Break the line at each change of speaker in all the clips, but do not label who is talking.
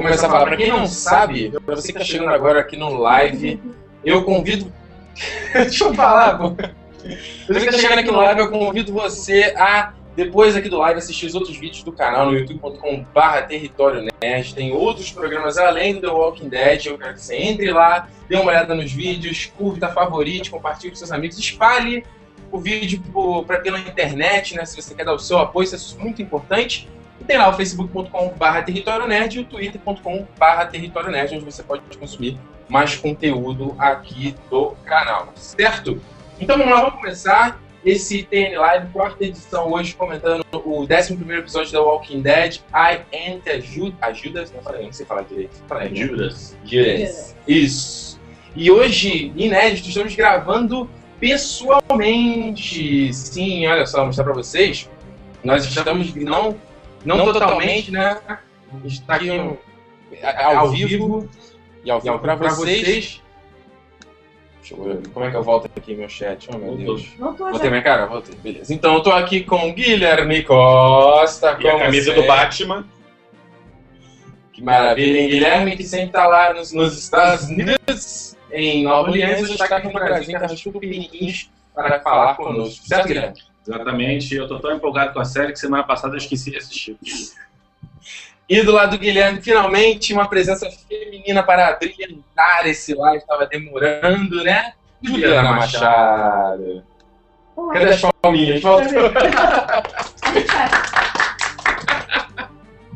vou começar a falar. Pra quem não sabe, pra você que tá chegando agora aqui no live, eu convido. Deixa eu falar, pô. Você que tá chegando aqui no live, eu convido você a, depois aqui do live, assistir os outros vídeos do canal no youtube.com.br Território Nerd. Tem outros programas além do The Walking Dead. Eu quero que você entre lá, dê uma olhada nos vídeos, curta, favorite, compartilhe com seus amigos, espalhe o vídeo por, pra, pela internet, né? Se você quer dar o seu apoio, isso é muito importante. E tem lá o facebook.com.br Território Nerd e o twitter.com.br Território Nerd, onde você pode consumir mais conteúdo aqui do canal, certo? Então vamos lá, vamos começar esse TN Live, quarta edição, hoje comentando o 11 episódio da Walking Dead, I Enter Judas. Judas? Não falei, não sei falar direito. Falei,
Judas.
Judas. Isso. E hoje, inédito, estamos gravando pessoalmente. Sim, olha só, vou mostrar pra vocês. Nós estamos, não, não totalmente, né? Está aqui um, ao vivo e ao vivo pra vocês. Deixa eu ver, como é que eu volto aqui meu chat? Oh, meu Deus. Voltei minha cara? Voltei, beleza. Então eu tô aqui com Guilherme Costa.
E a camisa
sempre.
do Batman.
Que maravilha, hein? Guilherme, que sempre tá lá nos, nos Estados Unidos, em Nova Orleans, está aqui no Brasil, chupa piniquins para falar conosco. Certo, Guilherme?
Exatamente. Eu tô tão empolgado com a série que semana passada eu esqueci de assistir.
E do lado do Guilherme, finalmente, uma presença feminina para brilhantar esse live, estava demorando, né? Juliana Machado. Cadê as palminhas? Volta.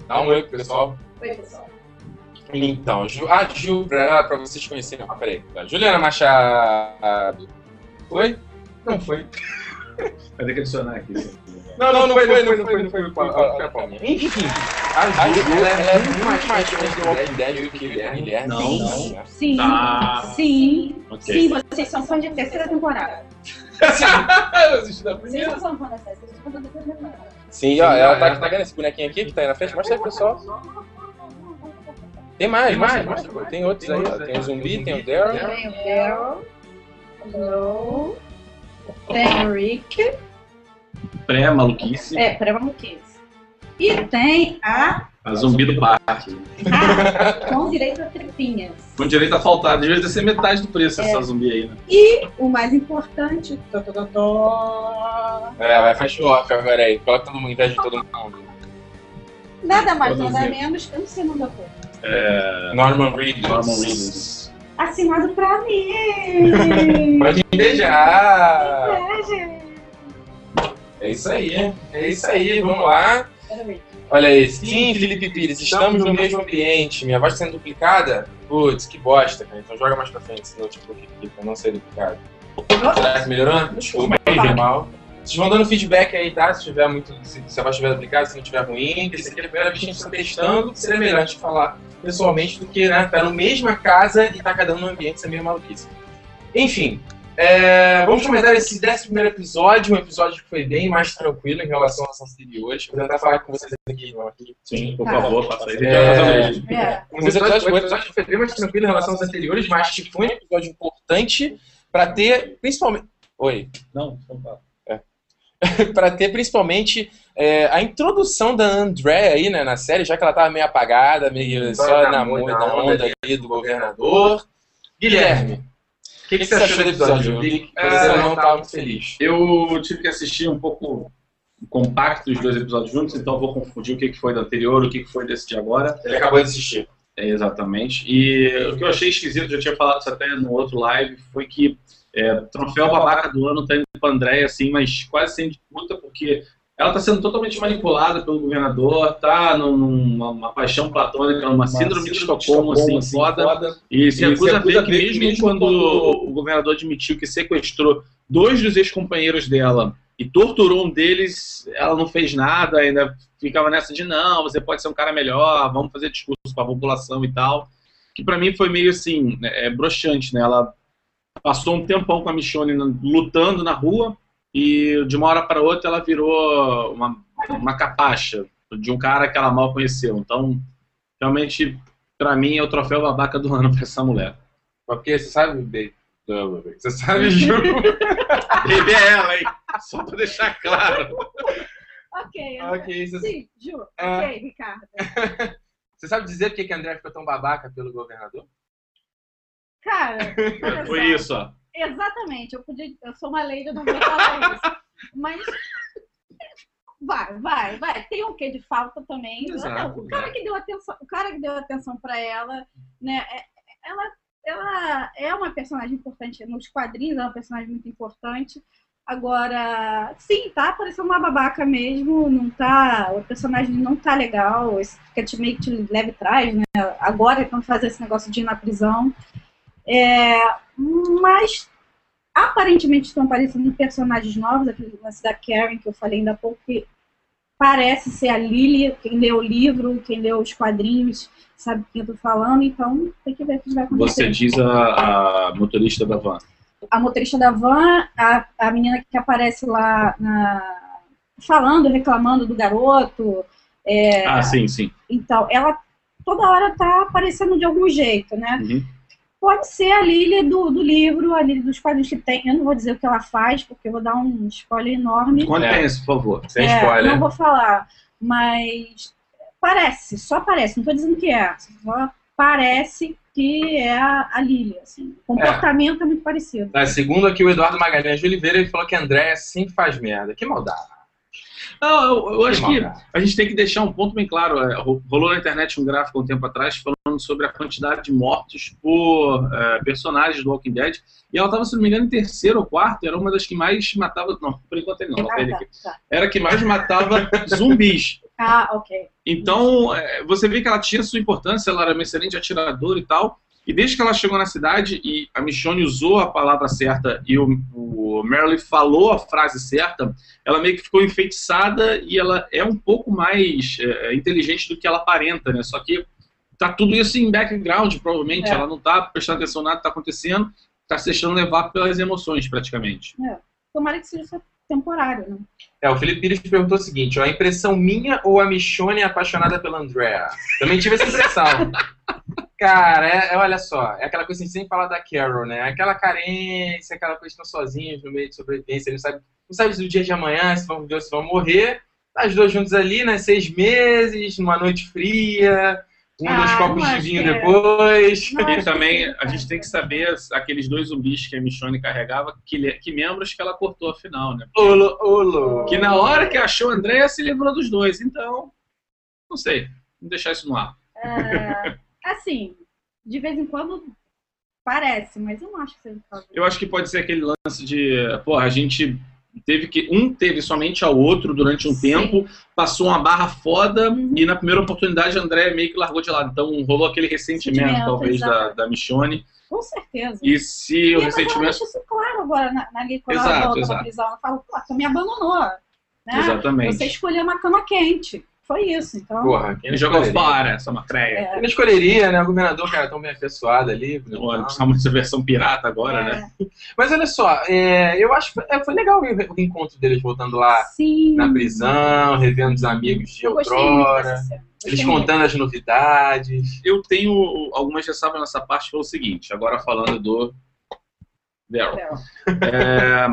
Dá um oi pessoal.
Oi, pessoal.
Então, Ju, a Ju, pra, pra vocês conhecerem. Ah, peraí. Juliana Machado. Foi? Não foi.
Vai ter que adicionar aqui.
Não, não, não foi, não foi, não foi, não foi. Enfim, a Ju, é muito mais mais do Walking Dead do que o Guilherme.
Não,
Sim.
não.
Sim,
Tá.
sim, sim, vocês são fã de terceira temporada.
Eu assisti da
Vocês
primeira.
não são fã da série, vocês são fã da terceira temporada.
Sim, ó, ela tá, tá vendo esse bonequinho aqui que tá aí na frente? Mostra aí, pessoal. Tem mais, mais, mais. pô. Tem outros aí, ó. Tem o zumbi, tem o Daryl.
Tem o Daryl, tem o Rick,
Pré-maluquice.
é, pré-maluquice. E tem a,
A zumbi do parque.
a com direito a tripinhas.
Com direito a faltar. Devia ser metade do preço essa zumbi aí, né?
E o mais importante, tó, tó, tó, tó,
É, vai, faz off agora aí. Coloca todo mundo em vez de todo mundo.
nada mais, nada menos, eu não sei o nome da cor.
É...
Norman Reedus.
Norman Reedus.
Assinado pra mim!
Pode beijar.
É,
isso aí, é isso aí, vamos lá. Olha aí, sim, Felipe Pires, estamos no mesmo ambiente. Minha voz está sendo duplicada? Putz, que bosta, cara. Então joga mais pra frente esse notebook aqui pra não ser duplicado. Será que melhorou? Desculpa mal. Vocês vão dando feedback aí, tá? Se tiver muito. Se, se a voz estiver duplicada, se não estiver ruim, esse aqui é a primeira vez que a gente está testando, seria melhor a gente falar pessoalmente do que, né? Tá na mesma casa e tá cada um no ambiente, isso é meio maluquice. Enfim, é, vamos comentar esse 11 primeiro episódio, um episódio que foi bem mais tranquilo em relação às anteriores. Vou tentar falar com vocês aqui, não, aqui.
Sim, por
Tá.
favor, faça aí.
É.
É.
Um episódio, o episódio foi bem mais tranquilo em relação aos anteriores, mas foi um episódio importante para ter, principalmente. Oi.
Não, não fala.
para ter principalmente é, a introdução da André aí, né, na série, já que ela tava meio apagada, meio
Só
só
na
na,
onda,
onda aí do governador. Guilherme, o que, que você achou do episódio? Que você
É,
não tava muito feliz.
Eu tive que assistir um pouco compacto os dois episódios juntos, então eu vou confundir o que que foi do anterior, o que que foi desse de agora.
Ele acabou de assistir.
É, exatamente. E o que eu achei esquisito, já tinha falado isso até no outro live, foi que é, troféu babaca do ano tá indo pra Andréia, assim, mas quase sem disputa, porque ela tá sendo totalmente manipulada pelo governador, tá num- numa uma paixão platônica, numa síndrome de Estocolmo, assim, foda. E se
E
acusa
se
a ver
acusa
que mesmo, quando
quando
o governador admitiu que sequestrou dois dos ex-companheiros dela e torturou um deles, ela não fez nada, ainda ficava nessa de não, você pode ser um cara melhor, vamos fazer discurso para a população e tal. Que pra mim foi meio assim, é, broxante, né? Ela passou um tempão com a Michonne lutando na rua e de uma hora para outra ela virou uma, uma capacha de um cara que ela mal conheceu. Então, realmente, pra mim é o troféu babaca do ano pra essa mulher.
Porque você sabe, Baby? Não, baby. Você sabe, Ju?
Baby é ela, hein? Só pra deixar claro.
Ok,
ok, você
Sim, Ju.
Ah.
Ok, Ricardo.
Você sabe dizer por que que a André ficou tão babaca pelo governador?
Cara,
Foi
só.
isso, ó.
Exatamente, eu podia, eu sou uma lei, eu não vou falar isso. Mas vai, vai, vai. Tem um quê de falta também.
Exato,
o cara
né?
que deu atenção, o cara que deu atenção para ela, né? é- Ela, ela é uma personagem importante nos quadrinhos, é uma personagem muito importante. Agora, sim, tá parecendo uma babaca mesmo, não tá, o personagem não tá legal, esse fica meio que te leve trás, né? Agora quando fazer esse negócio de ir na prisão. É, mas aparentemente estão aparecendo personagens novos, aquele lance da Karen que eu falei ainda há pouco, que parece ser a Lily, quem leu o livro, quem leu os quadrinhos, sabe quem eu tô falando, então tem que ver o que vai acontecer.
Você diz a, a motorista da van.
A motorista da van, a, a menina que aparece lá na- falando, reclamando do garoto, é,
Ah, sim, sim.
então, ela toda hora tá aparecendo de algum jeito, né?
Uhum.
Pode ser a Lily do, do livro, a Lily dos quadrinhos que tem. Eu não vou dizer o que ela faz, porque eu vou dar um spoiler enorme.
Contenha-se, por favor.
Sem
É,
spoiler.
Não vou falar, mas parece, só parece. Não tô dizendo que é, só parece que é a, a Lily. Assim. O comportamento é. muito parecido.
Ah, segundo aqui o Eduardo Magalhães de Oliveira, ele falou que a Andréia sempre faz merda. Que maldade.
Não, eu, eu acho que a gente tem que deixar um ponto bem claro. É, ro- rolou na internet um gráfico um tempo atrás falando sobre a quantidade de mortos por é, personagens do Walking Dead. E ela estava, se não me engano, em terceiro ou quarto. Era uma das que mais matava. Não, por enquanto ele não.
Ah,
ele
tá,
aqui.
tá.
Era a que mais matava zumbis.
Ah, ok.
Então, é, você vê que ela tinha sua importância, ela era uma excelente atiradora e tal. E desde que ela chegou na cidade e a Michonne usou a palavra certa e o, o Merle falou a frase certa, ela meio que ficou enfeitiçada e ela é um pouco mais é, inteligente do que ela aparenta, né? Só que tá tudo isso em background, provavelmente.
É.
Ela não tá prestando atenção nada que tá acontecendo, tá se deixando levar pelas emoções, praticamente.
Tomara que seja só temporário, né?
É, o Felipe Pires perguntou o seguinte: ó, a impressão minha ou a Michonne é apaixonada pela Andrea? Também tive essa impressão. Cara, é, é- olha só, é aquela coisa que a gente sempre fala da Carol, né? Aquela carência, aquela coisa que estão sozinhos no meio de sobrevivência, não sabe, não sabe se do dia de amanhã, se vão viver ou se vão morrer. Tá As duas juntos ali, né? Seis meses, numa noite fria, um
Ah,
dos copos de vinho
é.
depois.
Não,
E também
que-
a gente tem que saber aqueles dois zumbis que a Michonne carregava, que, que membros que ela cortou afinal, né?
Olo, olo.
Que na hora que achou a Andréia se livrou dos dois. Então, não sei. Vamos deixar isso no ar.
É, assim, de vez em quando parece, mas eu não acho que seja
Eu acho que pode ser aquele lance de, pô, a gente teve que. Um teve somente ao outro durante um
Sim.
tempo, passou uma barra foda,
Uhum.
e na primeira oportunidade a Andréia meio que largou de lado. Então rolou aquele ressentimento,
Sentimento,
talvez, da, da Michonne.
Com certeza.
E se
E
o ressentimento.
deixa isso claro agora na, na, ali, quando
Exato,
ela volta
exato.
prisão. Ela fala, pô, tu me abandonou. Né?
Exatamente.
Você escolheu uma cama quente. Foi isso, então.
Porra, quem
Ele jogou fora essa matréia.
É.
Quem não escolheria, né? O governador, cara, tão bem afeiçoado ali.
Olha, precisamos dessa versão pirata agora,
é,
né?
Mas olha só, é, eu acho que foi, é, legal o encontro deles voltando lá
Sim.
na prisão, revendo os amigos de
Eu
outrora, eles
muito.
contando as novidades.
Eu tenho algumas ressalvas nessa parte, foi o seguinte, agora falando do Daryl. É,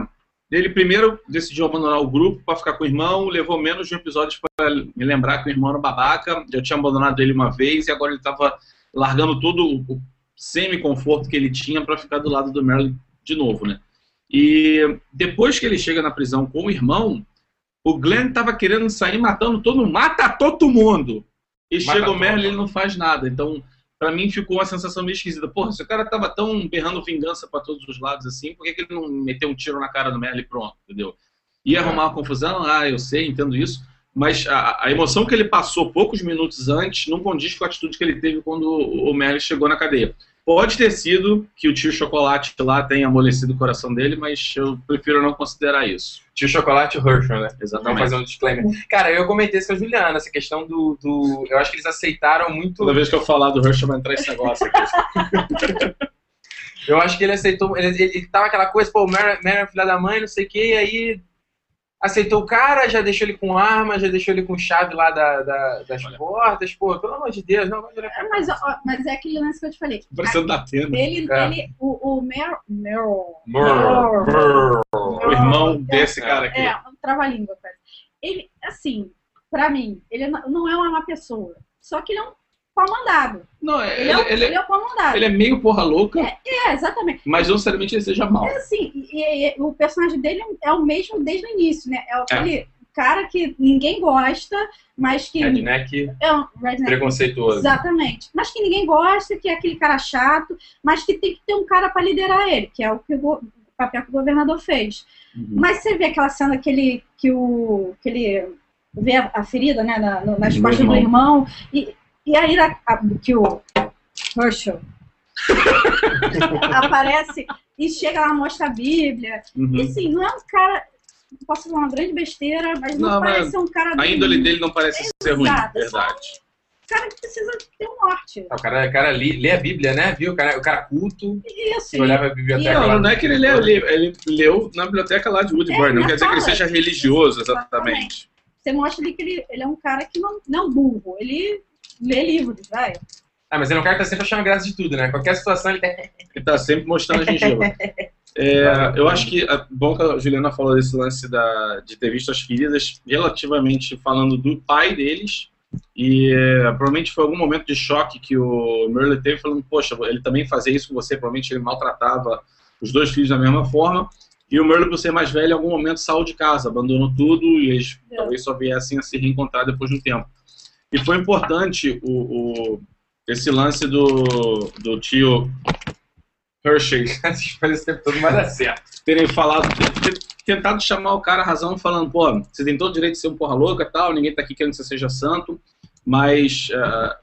ele primeiro decidiu abandonar o grupo para ficar com o irmão, levou menos de um episódio para me lembrar que o irmão era um babaca, já tinha abandonado ele uma vez e agora ele estava largando todo o semi-conforto que ele tinha para ficar do lado do Merlin de novo, né? E depois que ele chega na prisão com o irmão, o Glenn estava querendo sair matando todo mundo, mata todo mundo! E
Mata
chega o Merlin e ele não faz nada, então Pra mim ficou uma sensação meio esquisita. Porra, se o cara tava tão berrando vingança pra todos os lados assim, por que, que ele não meteu um tiro na cara do Merlin e pronto, entendeu? Ia arrumar uma confusão? Ah, eu sei, entendo isso. Mas a, a emoção que ele passou poucos minutos antes não condiz com a atitude que ele teve quando o Merlin chegou na cadeia. Pode ter sido que o tio Chocolate lá tenha amolecido o coração dele, mas eu prefiro não considerar isso.
Tio Chocolate Herschel, né? Vamos
Exatamente.
fazer um disclaimer. Cara, eu comentei isso com a Juliana, essa questão do, do. Eu acho que eles aceitaram muito.
Toda vez que eu falar do Herschel vai entrar esse negócio aqui.
Eu acho que ele aceitou. Ele, ele, ele tava aquela coisa, pô, Mary Mary é filha da mãe, não sei o quê, e aí aceitou o cara, já deixou ele com arma, já deixou ele com chave lá da, da- das
Olha.
portas, pô, pelo amor de Deus, não vai virar
É, mas, ó, mas é aquele lance que eu te falei.
Parecendo da Atena.
Ele,
É.
ele o, o Mer, Meryl,
brrr.
O irmão desse cara aqui.
É, um trava-língua, cara. Ele, assim, pra mim, ele não não é uma má pessoa. Só que ele é um pau mandado.
Não, é-
Ele,
ele,
é, o-
ele,
ele é o pau mandado.
ele é meio porra louca,
É, exatamente.
mas não necessariamente ele seja mal.
É assim, e, e- o personagem dele é o mesmo desde o início, né? É aquele cara que ninguém gosta, mas que
Redneck
é um redneck
preconceituoso.
Exatamente. Mas que ninguém gosta, que é aquele cara chato, mas que tem que ter um cara para liderar ele, que é o que o, papel que o governador fez.
Uhum.
Mas você vê aquela cena que ele, que o, que ele vê a, ferida né, na, nas costas do
irmão.
irmão, e, e aí que o Herschel aparece e chega lá, mostra a Bíblia.
Uhum.
E assim, não é um cara. Posso falar uma grande besteira, mas não,
Não, mas
parece ser um cara.
A índole dele não parece ser ruim,
Exato,
verdade.
cara que precisa ter um norte.
O cara, o cara li- lê a Bíblia, né? Viu? O cara, o cara culto,
Isso.
que olhava a biblioteca lá.
Não, não é que ele leu, ele, ele leu na biblioteca lá de Woodburn,
É,
não quer dizer que ele seja religioso, exatamente.
Exatamente. Você mostra ali que ele, ele é um cara que não, não é um burro. Ele lê livros, vai.
Ah, mas ele é um cara que tá sempre achando graça de tudo, né? Qualquer situação ele tem.
Ele tá sempre mostrando a gengiva. É, eu acho que é bom que a Juliana falou desse lance da, de ter visto as feridas, relativamente falando do pai deles, e é, provavelmente foi algum momento de choque que o Merle teve, falando, poxa, ele também fazia isso com você, provavelmente ele maltratava os dois filhos da mesma forma, e o Merle, por ser mais velho, em algum momento saiu de casa, abandonou tudo, e eles
É.
talvez só viessem a se reencontrar depois de um tempo. E foi importante o, o- esse lance do, do tio
Hershey. Coisas o tempo todo não vai dar certo.
terem falado, ter, tentado chamar o cara a razão, falando, pô, você tem todo o direito de ser um porra louca e tal, ninguém tá aqui querendo que você seja santo, mas ah,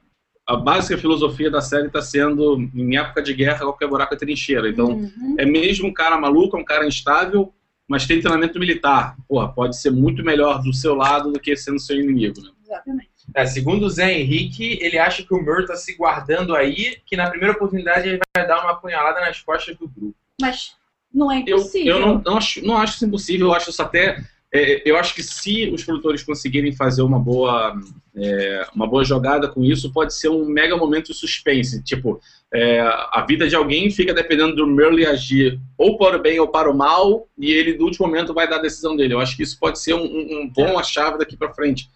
a básica filosofia da série tá sendo, em época de guerra, qualquer buraco é trincheira. Então,
Uhum.
é mesmo um cara maluco, é um cara instável, mas tem treinamento militar. Porra, pode ser muito melhor do seu lado do que sendo seu inimigo, né?
Exatamente.
É, segundo o Zé Henrique, ele acha que o Mur tá se guardando aí, que na primeira oportunidade ele vai dar uma apunhalada nas costas do grupo.
Mas não é
Eu,
impossível.
eu não, não acho, não acho isso impossível, eu acho isso até. é, eu acho que se os produtores conseguirem fazer uma boa, é, uma boa jogada com isso, pode ser um mega momento de suspense. Tipo, é, a vida de alguém fica dependendo do Merle agir ou para o bem ou para o mal, e ele, no último momento, vai dar a decisão dele. Eu acho que isso pode ser um, um, um bom a chave daqui para frente.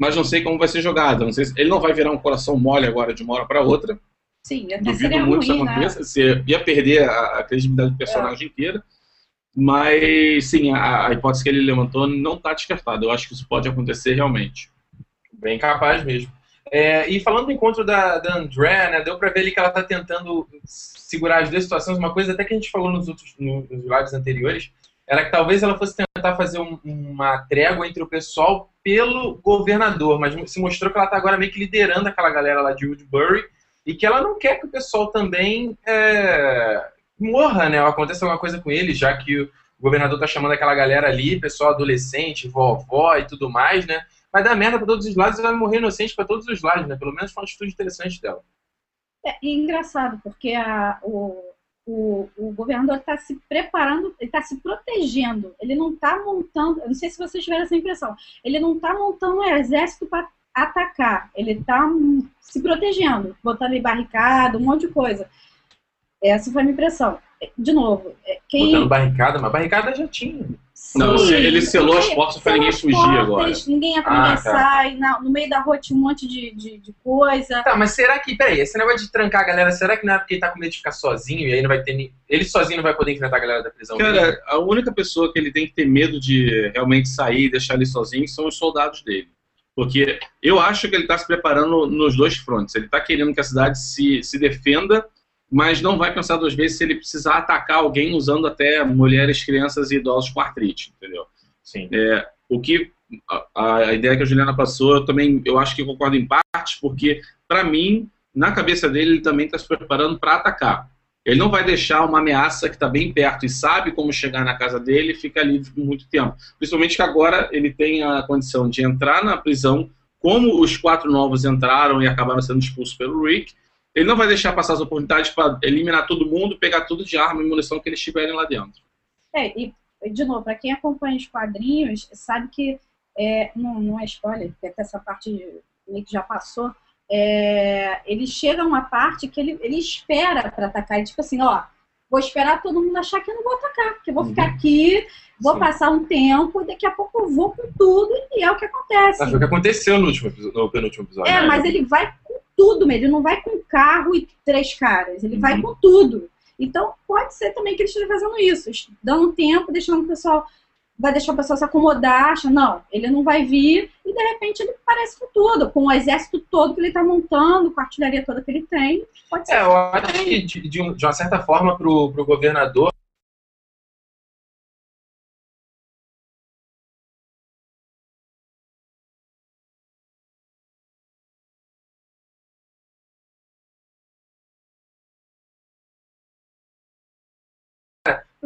Mas não sei como vai ser jogado. Não sei se- ele não vai virar um coração mole agora de uma hora para outra.
Sim, até
Duvido
seria
muito que
ruim,
isso
né?
aconteça. Você ia perder a, a credibilidade do personagem inteira. Mas, sim, a, a hipótese que ele levantou não está descartada. Eu acho que isso pode acontecer realmente.
Bem capaz mesmo. É, e falando do encontro da, da Andrea, né, deu pra ver ali que ela tá tentando segurar as duas situações. Uma coisa até que a gente falou nos outros no- nos lives anteriores era que talvez ela fosse tentar fazer um- uma trégua entre o pessoal pelo governador, mas se mostrou que ela tá agora meio que liderando aquela galera lá de Woodbury e que ela não quer que o pessoal também é, morra, né? Ou aconteça alguma coisa com eles, já que o governador tá chamando aquela galera ali, pessoal adolescente, vovó e tudo mais, né? Vai dar merda pra todos os lados e vai morrer inocente pra todos os lados, né? Pelo menos foi uma atitude interessante dela.
É, e engraçado, porque a- o, o, o governador está se preparando, ele está se protegendo. Ele não está montando, eu não sei se vocês tiveram essa impressão, ele não está montando um exército para atacar, ele está se protegendo, botando em barricada, um monte de coisa. Essa foi a minha impressão. De novo, é, quem.
Botando barricada, mas barricada já tinha.
Não,
Sim,
ele selou as portas pra ninguém fugir
portas, Ninguém entra,
Ah,
ninguém
tá.
no meio da rua tinha um monte de, de, de coisa.
Tá, mas será que, peraí, esse negócio de trancar a galera, será que não é porque ele tá com medo de ficar sozinho e aí não vai ter. ni- Ele sozinho não vai poder enfrentar a galera da prisão?
Cara, a única pessoa que ele tem que ter medo de realmente sair e deixar ele sozinho são os soldados dele. Porque eu acho que ele está se preparando nos dois frontes. Ele está querendo que a cidade se, se defenda, mas não vai pensar duas vezes se ele precisar atacar alguém usando até mulheres, crianças e idosos com artrite, entendeu?
Sim.
O que a, a ideia que a Juliana passou, eu também eu acho que concordo em parte, porque para mim, na cabeça dele, ele também está se preparando para atacar. Ele não vai deixar uma ameaça que está bem perto e sabe como chegar na casa dele e fica ali por muito tempo. Principalmente que agora ele tem a condição de entrar na prisão, como os quatro novos entraram e acabaram sendo expulsos pelo Rick. Ele não vai deixar passar as oportunidades para eliminar todo mundo, pegar tudo de arma e munição que eles tiverem lá dentro.
É, e, de novo, para quem acompanha os quadrinhos, sabe que é, não, não é spoiler, porque até essa parte meio que já passou. é, ele chega a uma parte que ele, ele espera para atacar. E, tipo assim, ó, vou esperar todo mundo achar que eu não vou atacar, porque eu vou
Uhum.
ficar aqui, vou
Sim.
passar um tempo, e daqui a pouco eu vou com tudo, e é o que acontece.
Ah, foi o que aconteceu no, último, no penúltimo episódio.
É,
né?
mas ele vai com tudo mesmo. Ele não vai com carro e três caras. Ele vai
Uhum.
com tudo. Então, pode ser também que ele esteja fazendo isso, dando tempo, deixando o pessoal. Vai deixar o pessoal se acomodar, acha, não, ele não vai vir, e de repente ele aparece com tudo, com o exército todo que ele está montando, com a artilharia toda que ele tem. Pode ser.
É, eu acho que de, de um- de uma certa forma pro, pro governador.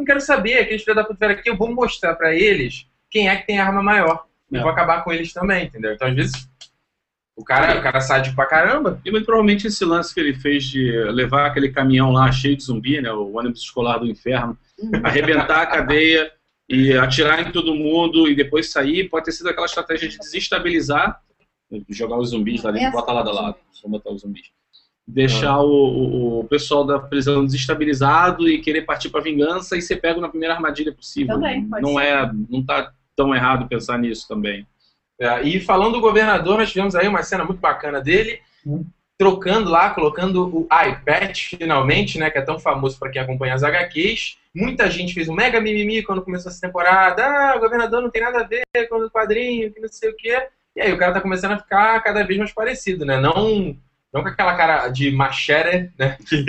Não quero saber, aqueles filhos da puta vieram aqui, eu vou mostrar pra eles quem é que tem arma maior. E
É.
vou acabar com eles também, entendeu? Então, às vezes, o cara, o cara sádico pra caramba.
E muito provavelmente esse lance que ele fez de levar aquele caminhão lá cheio de zumbi, né, o ônibus escolar do inferno, arrebentar a cadeia e atirar em todo mundo e depois sair, pode ter sido aquela estratégia de desestabilizar, jogar os zumbis lá dentro, bota lado a lado, vamos botar os zumbis. Deixar o, o- o pessoal da prisão desestabilizado e querer partir para vingança e ser pego na primeira armadilha possível.
Também, pode
não
ser.
é, não tá tão errado pensar nisso também.
É, e falando do governador, nós tivemos aí uma cena muito bacana dele, trocando lá, colocando o iPad finalmente, né, que é tão famoso para quem acompanha as HQs. Muita gente fez um mega mimimi quando começou essa temporada. Ah, o governador não tem nada a ver com o quadrinho, que não sei o quê. E aí o cara tá começando a ficar cada vez mais parecido, né? Não, não com aquela cara de machete, né, que,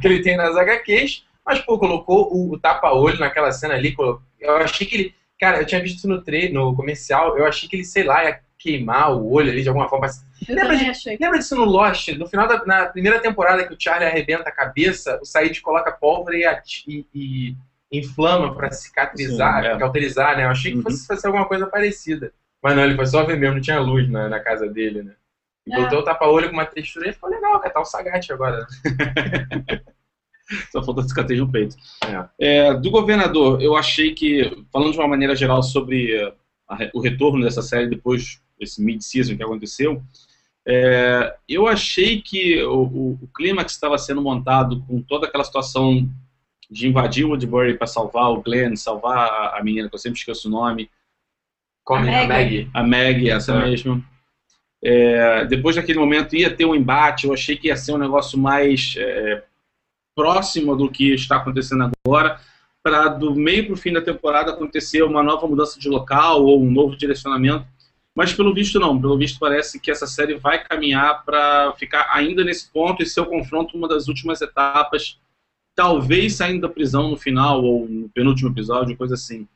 que ele tem nas HQs, mas, pô, colocou o, o tapa-olho naquela cena ali. Eu achei que ele... Cara, eu tinha visto isso no, tre no comercial, eu achei que ele, sei lá, ia queimar o olho ali de alguma forma.
Eu
Lembra de-
achei.
Lembra disso no Lost? No final da na primeira temporada que o Charlie arrebenta a cabeça, o Said coloca pólvora e, e- e inflama pra cicatrizar,
Sim, é.
cauterizar, né? Eu achei que
Uhum.
fosse, fosse alguma coisa parecida. Mas não, ele foi só ver mesmo, não tinha luz na, na casa dele, né? E
É.
botou o tapa-olho com uma textura e ficou legal, cara. Tá o Sagat agora. né?
Só falta cicatriz no peito. É, do governador, eu achei que, falando de uma maneira geral sobre eh, a o retorno dessa série depois desse mid-season que aconteceu, é, eu achei que o, o, o clímax estava sendo montado com toda aquela situação de invadir Woodbury para salvar o Glenn, salvar a, a menina, que eu sempre esqueço o nome,
Come
A
a Maggie.
a Maggie, essa
É.
mesmo. É, depois daquele momento ia ter um embate, eu achei que ia ser um negócio mais é, próximo do que está acontecendo agora, para do meio para o fim da temporada acontecer uma nova mudança de local ou um novo direcionamento. Mas pelo visto não, pelo visto parece que essa série vai caminhar para ficar ainda nesse ponto e ser o confronto uma das últimas etapas, talvez saindo da prisão no final ou no penúltimo episódio, coisa assim.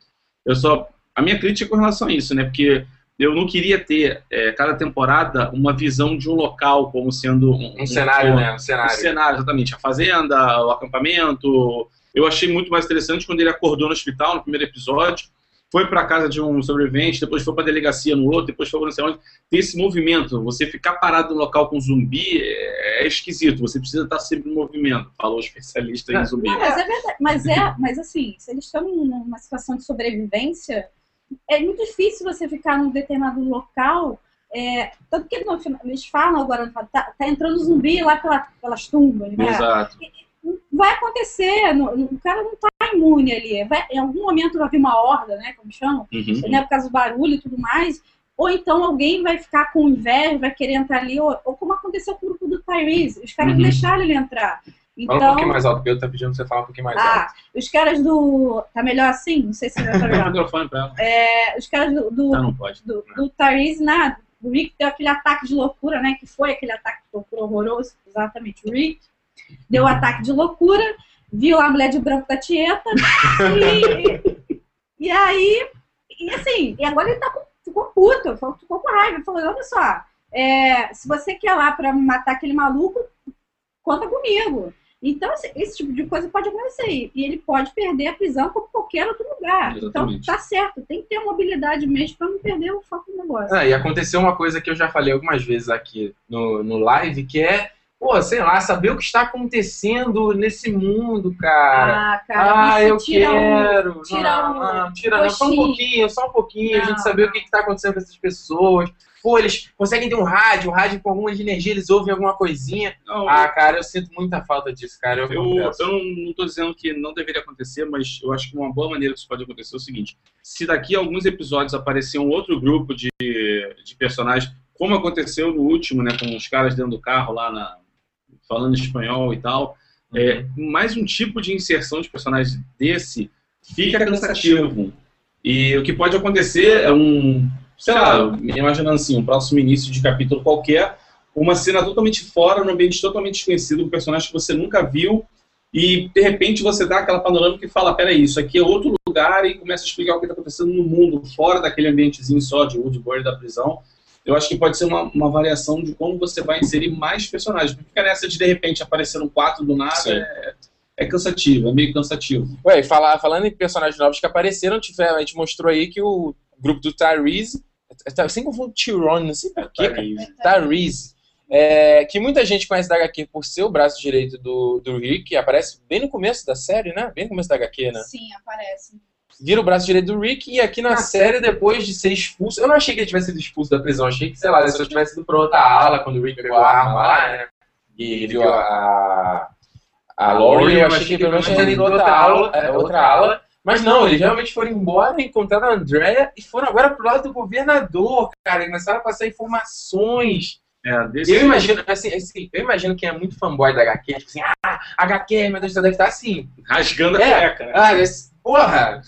Eu só a minha crítica é com relação a isso, né? Porque eu não queria ter é, cada temporada uma visão de um local como sendo um,
Um cenário,
um-
né? Um
o
cenário.
cenário, exatamente. A fazenda, o acampamento. Eu achei muito mais interessante quando ele acordou no hospital no primeiro episódio, foi para casa de um sobrevivente, depois foi para delegacia no outro, depois foi para não sei onde. Tem esse movimento. Você ficar parado no local com zumbi é, é esquisito. Você precisa estar sempre em movimento, falou o especialista em zumbi.
Não, mas é verdade. Mas é, mas assim, se eles estão numa situação de sobrevivência, é muito difícil você ficar num determinado local. É, tanto que no eles falam agora, tá, tá entrando zumbi lá pela- pelas tumbas, né?
Exato.
Vai acontecer, no- no- o cara não tá imune ali. Vai- em algum momento vai vir uma horda, né? Como chamam,
Uhum.
né, por causa do barulho e tudo mais. Ou então alguém vai ficar com inveja, vai querer entrar ali, ou, ou como aconteceu com o grupo do Tyrese. Os caras
Uhum.
não deixaram ele entrar.
Fala um
Então,
pouquinho mais alto, porque eu tô pedindo pra você falar um pouquinho mais alto.
ah, os caras do. Tá melhor assim? Não sei se vai melhor.
microfone pra ela.
É, os caras do, do,
Ah, não pode.
do, do Tyrese, né? O Rick deu aquele ataque de loucura, né? Que foi aquele ataque de loucura horroroso, exatamente. O Rick deu o ataque de loucura, viu a mulher de branco da Tieta, e, e aí, e assim, e agora ele tá com, ficou puto, ficou com raiva, falou: olha só, é, se você quer lá pra matar aquele maluco, conta comigo. Então, esse, esse tipo de coisa pode acontecer. E ele pode perder a prisão como qualquer outro lugar.
Exatamente.
Então, tá certo. Tem que ter uma habilidade mesmo para não perder o foco do negócio.
Ah, e aconteceu uma coisa que eu já falei algumas vezes aqui no, no live, que é, pô, sei lá, saber o que está acontecendo nesse mundo, cara.
Ah, cara,
Ah,
isso
eu
tira um-
quero.
tira
não,
um
não, tira não. Só um pouquinho, só um pouquinho. a
Não,
gente saber o que está acontecendo com essas pessoas. Pô, eles conseguem ter um rádio, um rádio com alguma energia, eles ouvem alguma coisinha.
Não,
Ah, cara, eu sinto muita falta disso, cara. Eu,
Eu, eu não estou dizendo que não deveria acontecer, mas eu acho que uma boa maneira que isso pode acontecer é o seguinte: se daqui a alguns episódios aparecer um outro grupo de, de personagens, como aconteceu no último, né, com os caras dentro do carro lá na, falando espanhol e tal, é, mais um tipo de inserção de personagens desse fica cansativo. E o que pode acontecer é um, sei lá, imaginando assim, um próximo início de capítulo qualquer, uma cena totalmente fora, num ambiente totalmente desconhecido, um personagem que você nunca viu, e de repente você dá aquela panorâmica e fala, peraí, isso aqui é outro lugar, e começa a explicar o que está acontecendo no mundo, fora daquele ambientezinho só de Woodbury da prisão. Eu acho que pode ser uma, uma variação de como você vai inserir mais personagens. Porque nessa de de repente apareceram quatro do nada é, é, cansativo, é meio cansativo.
Ué, e falar, falando em personagens novos que apareceram, tiver, a gente mostrou aí que o grupo do Tyrese, eu sempre confundo Tyrone, não sei porquê, Tyrese, é, que muita gente conhece da HQ por ser o braço direito do, do Rick, aparece bem no começo da série, né? Bem no começo da HQ, né?
Sim, aparece.
Vira o braço direito do Rick e aqui na série, depois de ser expulso. Eu não achei que ele tivesse sido expulso da prisão, achei que, sei lá, se eu tivesse ido pra outra ala quando o Rick pegou a arma lá, né? E viu a, a Laurie, eu achei que pelo menos tinha ido pra outra ala, é, outra ala. Mas não, eles realmente foram embora, encontraram a Andrea e foram agora pro lado do governador, cara. E começaram a passar informações.
É, desse
Eu imagino, assim, assim, eu imagino quem é muito fanboy da HQ, tipo assim, ah, HQ, meu Deus, você deve estar assim.
rasgando a
É.
cueca, né?
Ah, esse, porra!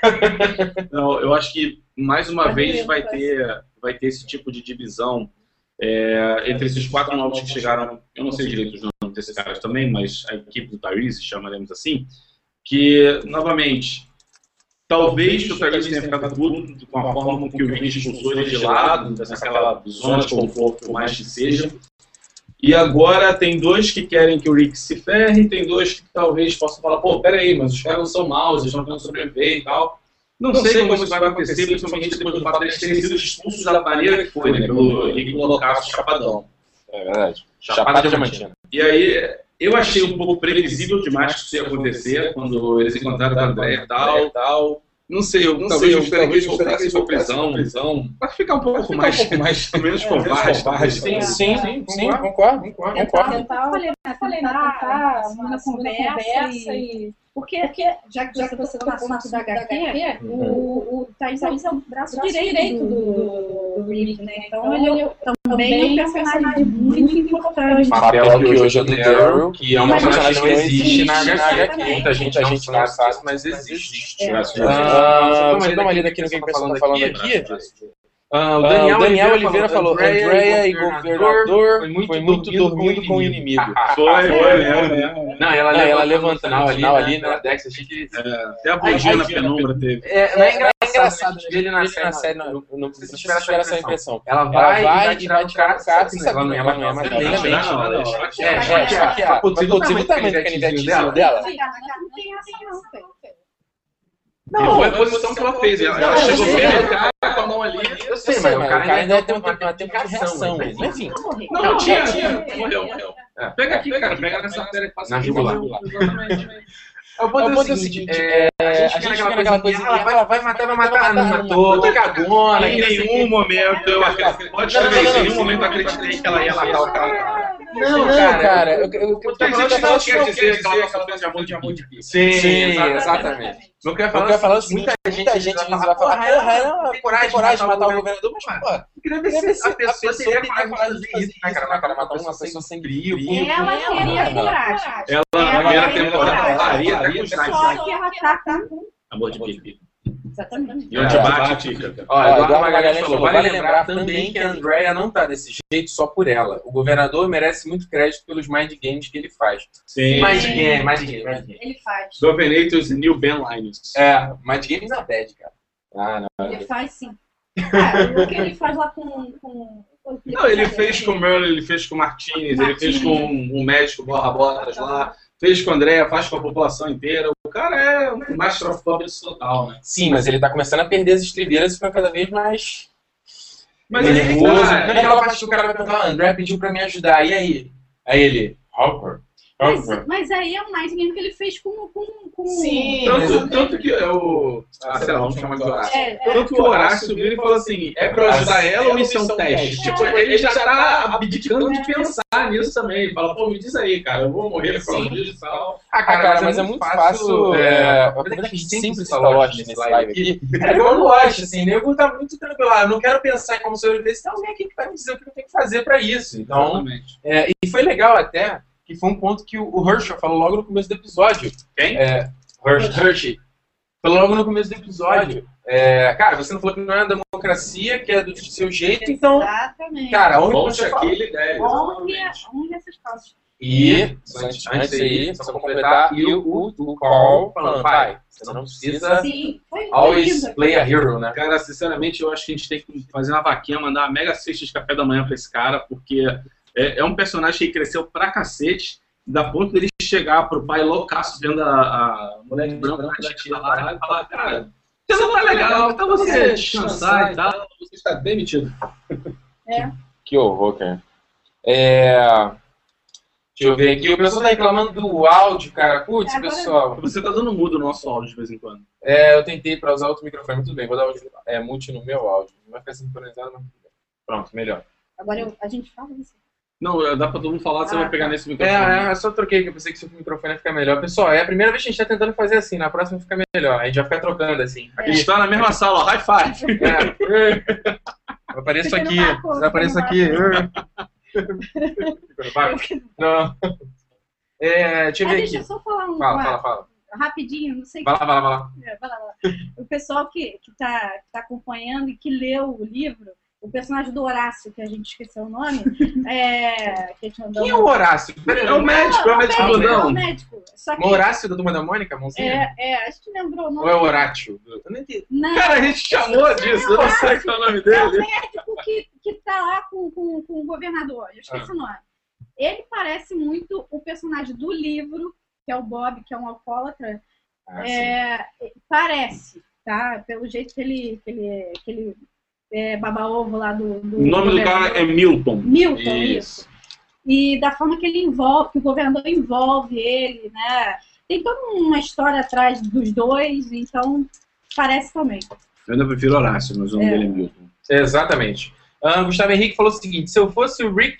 Não, eu acho que mais uma vez vai ter, vai ter esse tipo de divisão é, entre esses quatro novos que chegaram. Eu não sei direito os nomes desses caras também, mas a equipe do Tyrese, chamaremos assim, que, novamente, talvez o Tyrese tenha ficado puto com a forma que o Rick expulsou ele de lado, naquela zona de conforto, por mais que seja. E agora tem dois que querem que o Rick se ferre, tem dois que talvez possam falar, pô, peraí, mas os caras não são maus, eles não vão sobreviver e tal. Não, sei, como isso vai acontecer, principalmente depois do fato deles terem sido expulsos da maneira que foi, né? Pelo Rick colocar o chapadão.
É verdade. Chapada Diamantina.
E aí, eu achei um pouco previsível demais que isso ia acontecer quando eles encontraram o André e tal. tal. Não sei, eu
Não
talvez
sei,
eu gostaria que eles
talvez eu
voltassem pra prisão, prisão, pra ficar um pouco mais, mais, menos covarde.
Sim, sim, sim, sim, concordo, concordo.
eu falei, tentar
tentar
uma conversa e... Porque,
Porque,
já que
já
você
que você
tocou no
tocou no
assunto da HQ,
HQ,
o, o Thaís é o braço, direito,
direito
do,
do-
do Rick, né? Então,
Então,
ele
ele
também é um personagem muito importante.
Papel que hoje é do Daryl, que é um
Mas
personagem que não existe
existe,
na HQ. Muita gente, a gente não sabe, mas existe.
É.
Ah, você dá uma lida aqui no que a pessoa está falando aqui? Ah, o Daniel,
Daniel
Oliveira falou, Andrea e governador foi muito, dormindo com o inimigo.
Foi, foi, é,
Não, ela,
Não,
ela
levanta no
no final
ali,
ali, na Dex, achei que...
Até a bundinha na penumbra teve.
É, não é engraçado dele na série, não, não precisa tiver essa impressão. Ela vai,
Ela
e vai tirar o cara, sabe, ela não é, ela não é mais
não,
legalmente.
não,
É, é, é, é, você viu o tamanho do dela?
Não tem essa não.
Não, foi a posição que ela fez. Ela, ela
Não,
chegou
eu
bem
sei.
no cara com a mão ali.
Eu sei, mas o cara ainda tem um tempo de reação.
né?
mas Enfim,
Não, não tinha, tinha. Morreu, morreu. Pega aqui, cara. Pega nessa matéria e passa
Na jugular.
Exatamente.
o ponto é o seguinte, é, a gente fica naquela coisa, ela vai, ela vai matar, vai matar, não matou, tô cagona.
Em nenhum momento eu acreditei. Pode escrever, em nenhum momento eu acreditei que ela ia matar o cara.
Não, cara, eu, eu, eu,
a gente não quer dizer que ela sofrendo de amor de amor de.
Sim, exatamente.
Eu quero
Eu quero falar o seguinte, muita gente vai falar, porra, ela ela tem coragem de matar o governador, mas, pô,
Deve
deve
ser, a pessoa teria
coragem
coragem de fazer isso, né, cara?
cara, matar uma pessoa sem brilho.
Ela teria coragem.
Ela, na
Ela
primeira
teria
temporada,
coragem.
faria
Só que ela tá com...
Amor de pico.
Exatamente.
E onde bate, fica.
Ó, Eduardo Magalhães falou, vale lembrar também que a Andrea não tá desse jeito só por ela. O governador merece muito crédito pelos mind games que ele faz.
Sim.
Mind game, mind game, mind game.
Ele faz.
Dovenators e New Ben Linus.
É, mind games na bad, cara. Ah, não.
Ele faz sim. Cara, o que ele faz lá com... com...
Não, ele fez com o Merlin, ele fez com o Martinez, ele fez com o médico Borra Botas lá, fez com o André, faz com a população inteira. O cara é um Puppets total, né?
Sim, mas ele tá começando a perder as estribeiras e ficando cada vez mais
Mas ele
nervoso.
tá,
Naquela parte que o cara vai perguntar, André pediu pra me ajudar, e aí? Aí ele, Hopper,
Mas, mas aí é um nice game que ele fez com. com, com...
Sim,
Tanto, tanto que o. Ah, sei lá, vamos chamar de Horácio.
É, é,
Tanto que o Horácio vira e fala assim: é pra ajudar ela ou missão teste? Tipo, ele já tá abdicando de pensar nisso também. Fala, pô, me diz aí, cara, eu vou morrer por causa disso e tal.
Ah, cara, mas é muito fácil. É, uma coisa que a gente sempre fala Lost nesse live aqui. É igual no Lost, assim, o nego tá muito tranquilo. Ah, eu não quero pensar em como sobreviver. Tem alguém aqui que vai me dizer o que eu tenho que fazer pra isso. Então,
Exatamente.
é, e foi legal até, que foi um ponto que o Herschel falou logo no começo do episódio.
Quem?
É, Herschel. Hershey. Falou logo no começo do episódio. É, cara, você não falou que não é uma democracia, que é do seu jeito, então,
Exatamente.
cara, onde
Volte
você fala.
aquela ideia.
Honre,
exatamente.
honre essas causas.
E, antes, antes aí, só pra completar, e o, o, o call falando, pai, você não precisa
Sim,
always
lindo.
play a hero, né?
Cara, sinceramente, eu acho que a gente tem que fazer uma vaquinha, mandar uma mega cesta de café da manhã pra esse cara, porque é, é um personagem que cresceu pra cacete, da ponto dele chegar pro pai loucaço vendo a, a mulher de branco da tia lá e falar, cara, você não tá legal, então você descansar e tal, você está demitido.
Que horror, cara. É... Deixa eu ver aqui, o pessoal tá reclamando do áudio, cara. Putz,
Agora-
pessoal.
Você tá dando mudo no nosso áudio de vez em quando.
É, eu tentei pra usar outro microfone, muito bem, vou dar áudio, é, mute no meu áudio. Não vai ficar sincronizado, mas... Pronto, melhor.
Agora eu- a gente fala isso.
Não, dá pra todo mundo falar, você
Ah,
vai pegar
tá.
nesse
É,
microfone.
é, eu só troquei, que eu pensei que seu microfone ia ficar melhor. Pessoal, é a primeira vez que a gente tá tentando fazer assim, na próxima fica melhor. A gente vai ficar trocando assim.
A gente tá na mesma sala, ó, high five.
É. Eu apareço aqui, eu apareço aqui. Não. É, deixa eu
Ah,
ver
deixa eu
aqui.
só falar um,
Fala, fala, fala.
rapidinho, não sei
Vai lá, vai lá, vai lá.
É, vai lá, vai lá. O pessoal que, que, tá, que tá acompanhando e que leu o livro, o personagem do Horácio, que a gente esqueceu o nome, é. Que a gente
Quem é o Horácio? Peraí,
É o médico, é o médico
É o médico. Só que.
O Horácio da Turma da Mônica, mãozinha?
É, é, acho que lembrou o
Ou
nome.
é o Horácio? Eu não entendi.
Não,
Cara, a gente chamou disso, eu não sei qual é o nome
é o
dele.
médico que, que tá lá com, com, com o governador. Eu esqueci o nome. Ele parece muito o personagem do livro, que é o Bob, que é um alcoólatra.
Ah.
É, parece, tá? Pelo jeito que ele, que ele, que ele é baba-ovo lá do, do
O nome do cara é Milton.
Milton, isso.
Isso.
E da forma que ele envolve, que o governador envolve ele, né? Tem toda uma história atrás dos dois, então parece também.
Eu ainda prefiro Horácio, mas o nome
É.
dele é Milton.
Exatamente. Ah, Gustavo Henrique falou o seguinte: se eu fosse o Rick,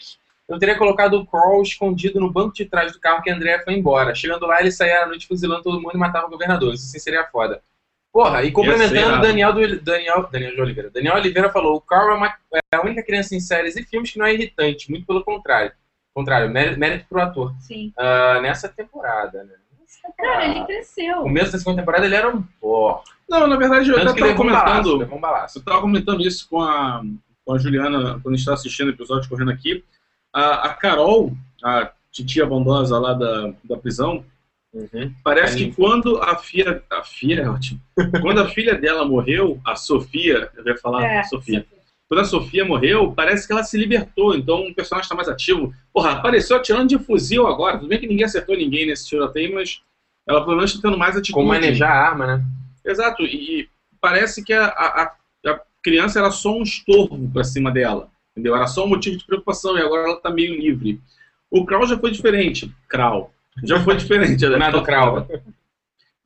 eu teria colocado o Crawl escondido no banco de trás do carro que a Andrea foi embora. Chegando lá, ele saía à noite fuzilando todo mundo e matava o governador. Isso sim seria foda. Porra, e complementando,
irado.
Daniel, do, Daniel, Daniel de Oliveira. Daniel Oliveira falou: o Carl é, uma- é a única criança em séries e filmes que não é irritante, muito pelo contrário. Contrário, mérito, mérito pro ator.
Sim.
Ah, nessa temporada, né?
Cara, ele
temporada.
cresceu.
No começo da segunda temporada ele era um porra.
Não, na verdade, eu
Tanto
até tava comentando.
um balaço.
Eu tava comentando isso com a, com a Juliana quando a gente tava assistindo o episódio correndo aqui. A, a Carol, a titia bondosa lá da, da prisão,
Uhum.
parece
Aí.
que quando a filha. A filha é ótimo. quando a filha dela morreu, a Sofia, eu ia falar
É,
Sofia. Quando a Sofia morreu, parece que ela se libertou, então o personagem está mais ativo. Porra, apareceu atirando de fuzil agora. Tudo bem que ninguém acertou ninguém nesse tiroteio, mas ela pelo menos está tendo mais atitude.
Como manejar a arma, né?
Exato, e parece que a, a, a criança era só um estorvo para cima dela, entendeu? Era só um motivo de preocupação e agora ela está meio livre. O Krau já foi diferente. Krau. Já foi diferente. ela
Nada do Krau.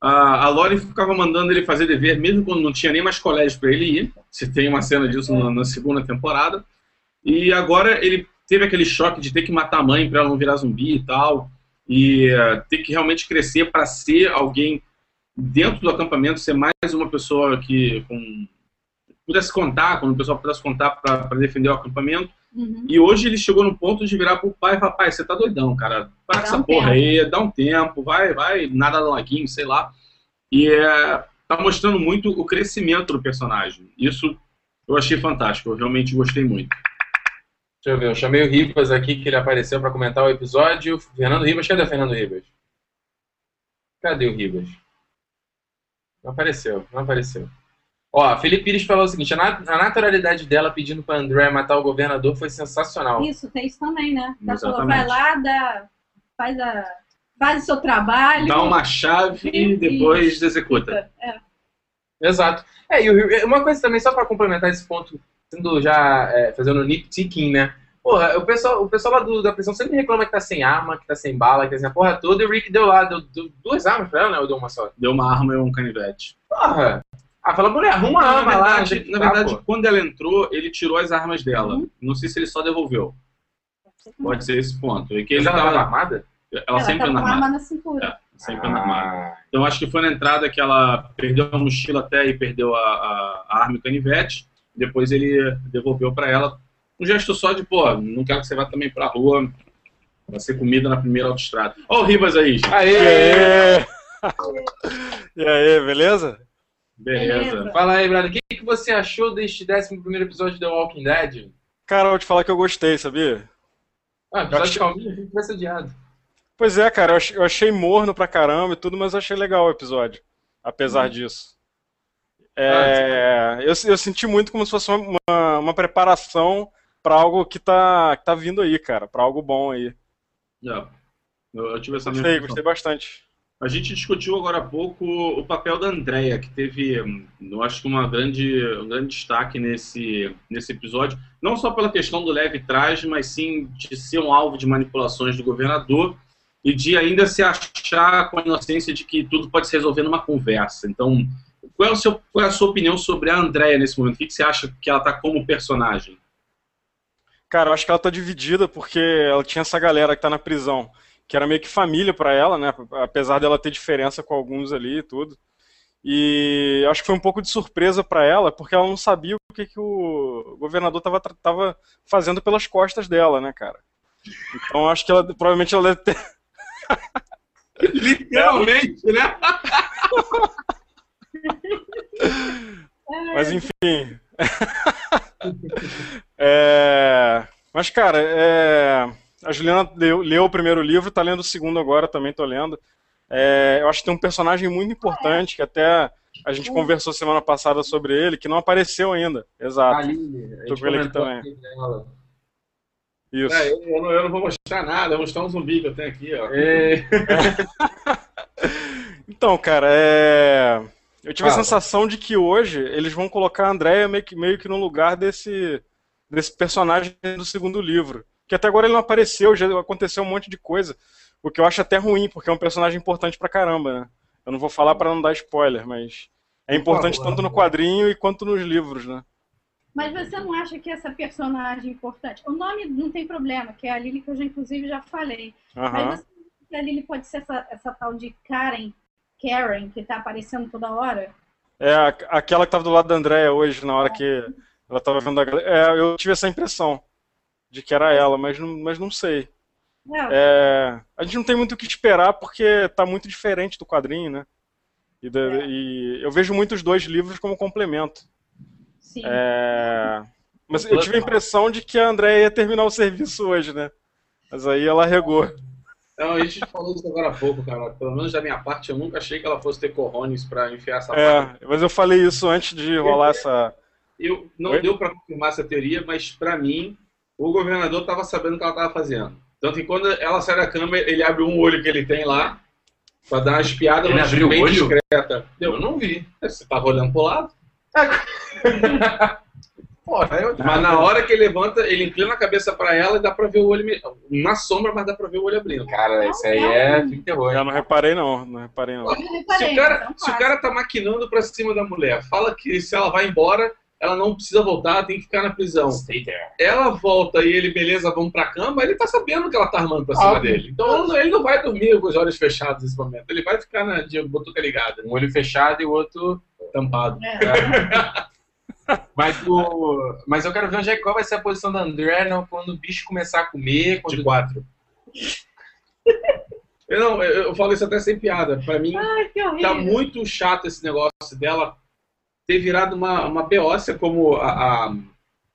A, a Lori ficava mandando ele fazer dever, mesmo quando não tinha nem mais colégio para ele ir. Você tem uma cena disso na, na segunda temporada. E agora ele teve aquele choque de ter que matar a mãe para ela não virar zumbi e tal. E eh, ter que realmente crescer para ser alguém dentro do acampamento, ser mais uma pessoa que com, pudesse contar, quando o pessoal pudesse contar para defender o acampamento.
Uhum.
E hoje ele chegou no ponto de virar pro pai e falar, pai, você tá doidão, cara. Para com essa
um
porra
tempo.
aí, dá um tempo, vai, vai, nada no laguinho, sei lá. E é, tá mostrando muito o crescimento do personagem. Isso eu achei fantástico, eu realmente gostei muito.
Deixa eu ver, eu chamei o Ribas aqui, que ele apareceu pra comentar o episódio. Fernando Ribas, cadê o Fernando Ribas? Cadê o Ribas? Não apareceu, não apareceu. Ó, a Felipe Pires falou o seguinte: a, nat- a naturalidade dela pedindo pra André matar o governador foi sensacional.
Isso, tem isso também, né? Ela falou, vai lá, dá, faz, a, faz o seu trabalho.
Dá uma chave e depois executa.
É,
Exato. É, e uma coisa também, só pra complementar esse ponto, sendo já é, fazendo nitpicking, né? Porra, o pessoal, o pessoal lá do- da prisão sempre reclama que tá sem arma, que tá sem bala, que tá sem a porra toda, e o Rick deu lá, deu, deu duas armas pra ela, né? Ou deu uma só?
Deu uma arma e um canivete.
Porra! Ah, fala, mulher, arruma a
na
arma lá.
verdade,
onde é que
na
tá,
verdade
pô?
quando ela entrou, ele tirou as armas dela. Não sei se ele só devolveu. Pode ser esse ponto. E que ele
ela tava armada?
ela,
Ela
sempre
tá
anda armada.
arma na cintura.
É, sempre anda armada.
Ah,
Então acho que foi na entrada que ela perdeu a mochila até e perdeu a, a- a arma e o canivete. Depois ele devolveu pra ela. Um gesto só de, pô, não quero que você vá também pra rua. Vai ser comida na primeira autoestrada. Ó o Ribas aí, gente.
Aê!
aí? E aí, beleza?
Beleza.
Beleza.
Fala aí, brother, o que, que você achou deste 11 primeiro episódio de The Walking Dead?
Cara, eu vou te falar que eu gostei, sabia?
Ah, episódio
achei-
a gente vai ser odiado.
Pois é, cara, eu achei, eu achei morno pra caramba e tudo, mas eu achei legal o episódio, apesar disso. É, eu, eu senti muito como se fosse uma, uma, uma preparação pra algo que tá, que tá vindo aí, cara, pra algo bom aí.
Não. Eu, eu tive essa
Gostei, gostei bastante.
A gente discutiu agora há pouco o papel da Andrea, que teve, hum, eu acho que uma grande, um grande destaque nesse, nesse episódio, não só pela questão do leve traje, mas sim de ser um alvo de manipulações do governador e de ainda se achar com a inocência de que tudo pode se resolver numa conversa. Então, qual é, seu, qual é a sua opinião sobre a Andrea nesse momento? O que, você acha que ela está como personagem?
Cara, eu acho que ela tá dividida porque ela tinha essa galera que tá na prisão, que era meio que família pra ela, né? Apesar dela ter diferença com alguns ali e tudo. E acho que foi um pouco de surpresa pra ela, porque ela não sabia o que, que o governador tava, tra- tava fazendo pelas costas dela, né, cara? Então acho que ela provavelmente ela deve ter.
Literalmente, né?
Mas enfim. É, Mas, cara, é, a Juliana leu, leu o primeiro livro, tá lendo o segundo agora, também tô lendo. É, Eu acho que tem um personagem muito importante, que até a gente conversou semana passada sobre ele, que não apareceu ainda. Exato.
Aline, a
Tô
gente
com ele aqui também.
aqui dela.
Isso.
É, eu, não, eu não vou mostrar nada, eu vou mostrar um zumbi que eu tenho aqui, ó.
É,
Então, cara, é... eu tive a
Fala.
sensação de que hoje eles vão colocar a Andrea meio que, meio que no lugar desse, desse personagem do segundo livro. Que até agora ele não apareceu, já aconteceu um monte de coisa. O que eu acho até ruim, porque é um personagem importante pra caramba, né? Eu não vou falar pra não dar spoiler, mas é importante
favor.
tanto no quadrinho e quanto nos livros, né?
Mas você não acha que essa personagem importante. O nome não tem problema, que é a Lily, que eu já, inclusive já falei.
Aham.
Mas você acha que a Lily pode ser essa, essa tal de Karen, Karen, que tá aparecendo toda hora?
É aquela que tava do lado da Andrea hoje, na hora que ela tava vendo a galera. É, eu tive essa impressão de que era ela, mas não, mas não sei.
É,
É, a gente não tem muito o que esperar porque tá muito diferente do quadrinho, né? E, da-
É.
e eu vejo muito os dois livros como complemento.
sim.
É, mas eu tive a impressão de que a Andrea ia terminar o serviço hoje, né? Mas aí ela regou.
Não, a gente falou isso agora há pouco, cara. Pelo menos da minha parte, eu nunca achei que ela fosse ter corrones pra enfiar essa.
É, mas eu falei isso antes de rolar essa.
Eu, não
Oi?
deu pra confirmar essa teoria, mas pra mim, o governador tava sabendo o que ela tava fazendo. Tanto que quando ela sai da cama, ele abre um olho que ele tem lá, pra dar uma espiada,
Ele
mas
abriu o
bem
olho?
discreta.
eu não vi.
Você tava olhando pro lado.
Porra, eu...
Mas na hora que ele levanta, ele inclina a cabeça pra ela e dá pra ver o olho. Na sombra, mas dá pra ver o olho abrindo.
Cara, isso aí é filme terror.
Eu não reparei, não. Não reparei, não.
Se o, cara,
então
se o cara tá maquinando pra cima da mulher, fala que se ela vai embora, ela não precisa voltar, tem que ficar na prisão.
Stay there.
Ela volta e ele, beleza, vamos pra cama, ele tá sabendo que ela tá armando pra cima
Óbvio.
dele. Então ele não vai dormir com os olhos fechados nesse momento. Ele vai ficar na de botuca ligada,
Um olho fechado e o outro
tampado.
É.
Mas, o... Mas eu quero ver onde é, qual vai ser a posição da André não, quando o bicho começar a comer. Quando...
De quatro. Eu, não, eu, eu falo isso até sem piada. Pra mim,
Ai,
tá muito chato esse negócio dela ter virado uma, uma beócia, como a, a,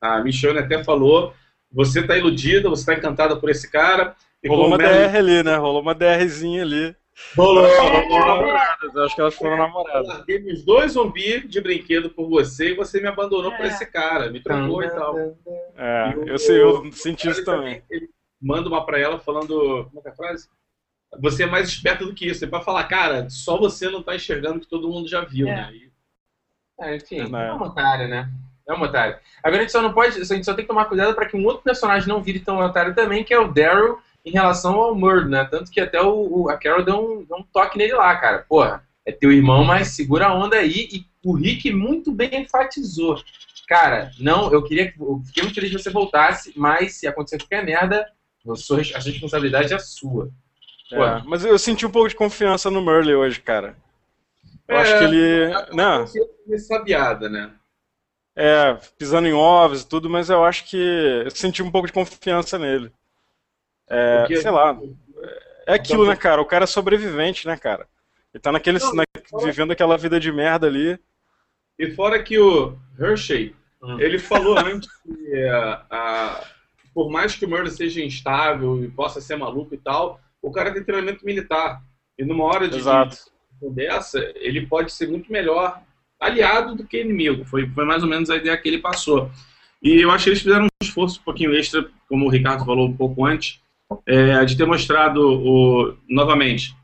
a Michonne até falou. Você tá iludida, você tá encantada por esse cara. E
Rolou uma
Mel-
DR ali, né? Rolou uma DRzinha ali.
Rolou.
Elas foram namoradas. Eu acho que elas foram
Eu
namoradas.
larguei meus dois zumbis de brinquedo por você e você me abandonou por
É.
esse cara, me trocou e tal.
É,
E o-
eu, sei, eu senti isso também.
Ele manda uma pra ela falando. Como é que é a frase? Você é mais esperto do que isso. É pra falar, cara, só você não tá enxergando que todo mundo já viu,
É.
né? E-
É, enfim,
É.
é uma cara, né? É um otário. Agora a gente só não pode. A gente só tem que tomar cuidado para que um outro personagem não vire tão otário também, que é o Daryl em relação ao Murdo, né? Tanto que até o, o- a Carol deu um, deu um toque nele lá, cara. Porra, é teu irmão, mas segura a onda aí. E o Rick muito bem enfatizou. Cara, não, eu queria que. Eu fiquei muito feliz que você voltasse, mas se acontecer qualquer merda, eu sou, a responsabilidade é sua.
É, mas eu senti um pouco de confiança no Merle hoje, cara. Eu
É,
acho que ele. Não,
Não. Sabiada, né?
é, pisando em ovos e tudo, mas eu acho que eu senti um pouco de confiança nele. É,
Porque-
sei lá. É aquilo, né, cara? O cara é sobrevivente, né, cara? Ele tá naquele,
Não,
na- vivendo aquela vida de merda ali.
E fora que o Hershey,
Hum.
ele falou antes que é, a- por mais que o Murder seja instável e possa ser maluco e tal, o cara tem treinamento militar. E numa hora de,
Exato.
De dessa, ele pode ser muito melhor aliado do que inimigo. Foi, foi mais ou menos a ideia que ele passou. E eu acho que eles fizeram um esforço um pouquinho extra, como o Ricardo falou um pouco antes, é, de ter mostrado o, novamente